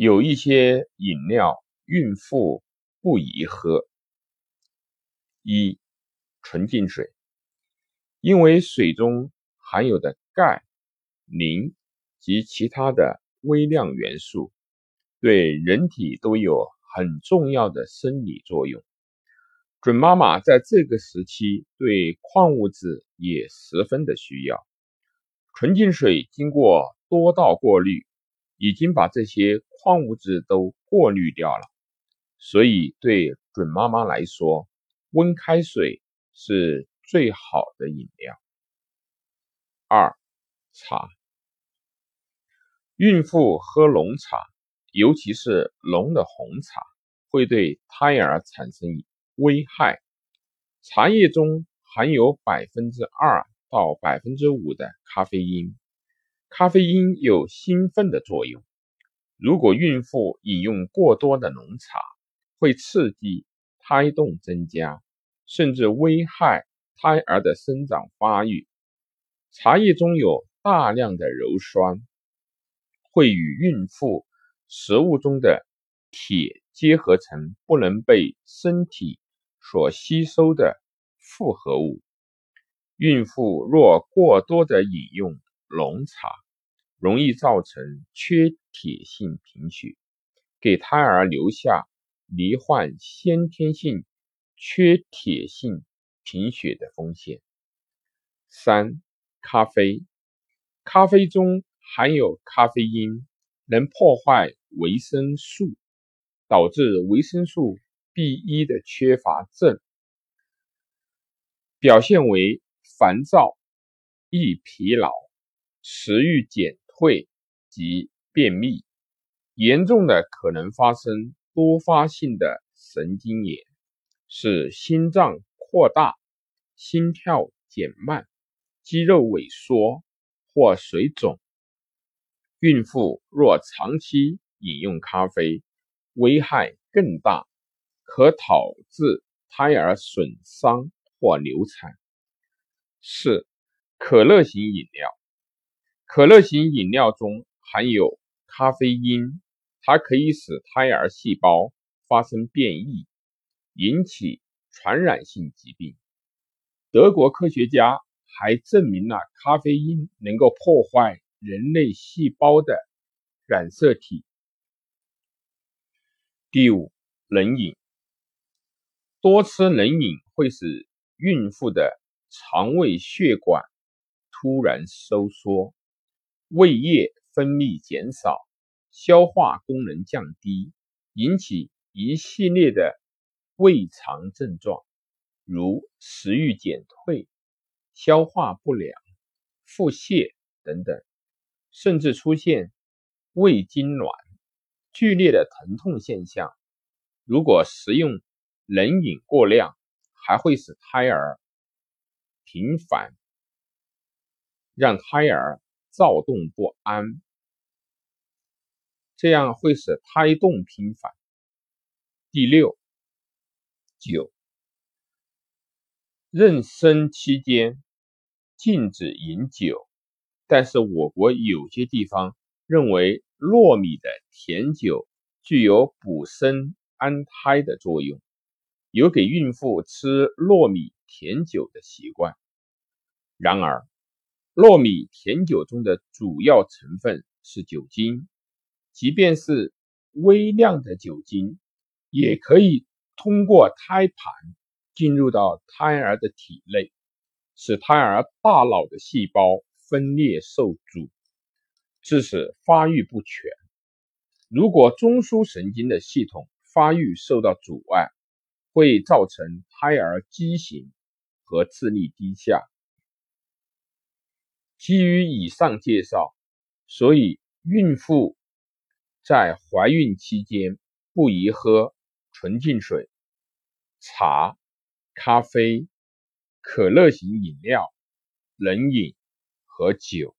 有一些饮料孕妇不宜喝。一、纯净水，因为水中含有的钙、磷及其他的微量元素，对人体都有很重要的生理作用。准妈妈在这个时期对矿物质也十分的需要。纯净水经过多道过滤，已经把这些矿物质都过滤掉了，所以对准妈妈来说，温开水是最好的饮料。二、茶，孕妇喝浓茶，尤其是浓的红茶，会对胎儿产生。危害：茶叶中含有百分之二到百分之五的咖啡因，咖啡因有兴奋的作用。如果孕妇饮用过多的浓茶，会刺激胎动增加，甚至危害胎儿的生长发育。茶叶中有大量的鞣酸，会与孕妇食物中的铁结合成不能被身体。所吸收的复合物，孕妇若过多的饮用浓茶，容易造成缺铁性贫血，给胎儿留下罹患先天性缺铁性贫血的风险。三、咖啡，咖啡中含有咖啡因，能破坏维生素，导致维生素。B 一的缺乏症，表现为烦躁、易疲劳、食欲减退及便秘，严重的可能发生多发性的神经炎，使心脏扩大、心跳减慢、肌肉萎缩或水肿。孕妇若长期饮用咖啡，危害更大。可导致胎儿损伤或流产。四、可乐型饮料，可乐型饮料中含有咖啡因，它可以使胎儿细胞发生变异，引起传染性疾病。德国科学家还证明了咖啡因能够破坏人类细胞的染色体。第五，冷饮。多吃冷饮会使孕妇的肠胃血管突然收缩，胃液分泌减少，消化功能降低，引起一系列的胃肠症状，如食欲减退、消化不良、腹泻等等，甚至出现胃痉挛、剧烈的疼痛现象。如果食用，冷饮过量还会使胎儿频繁，让胎儿躁动不安，这样会使胎动频繁。第六，酒，妊娠期间禁止饮酒，但是我国有些地方认为糯米的甜酒具有补身安胎的作用。有给孕妇吃糯米甜酒的习惯，然而，糯米甜酒中的主要成分是酒精，即便是微量的酒精，也可以通过胎盘进入到胎儿的体内，使胎儿大脑的细胞分裂受阻，致使发育不全。如果中枢神经的系统发育受到阻碍，会造成胎儿畸形和智力低下。基于以上介绍，所以孕妇在怀孕期间不宜喝纯净水、茶、咖啡、可乐型饮料、冷饮和酒。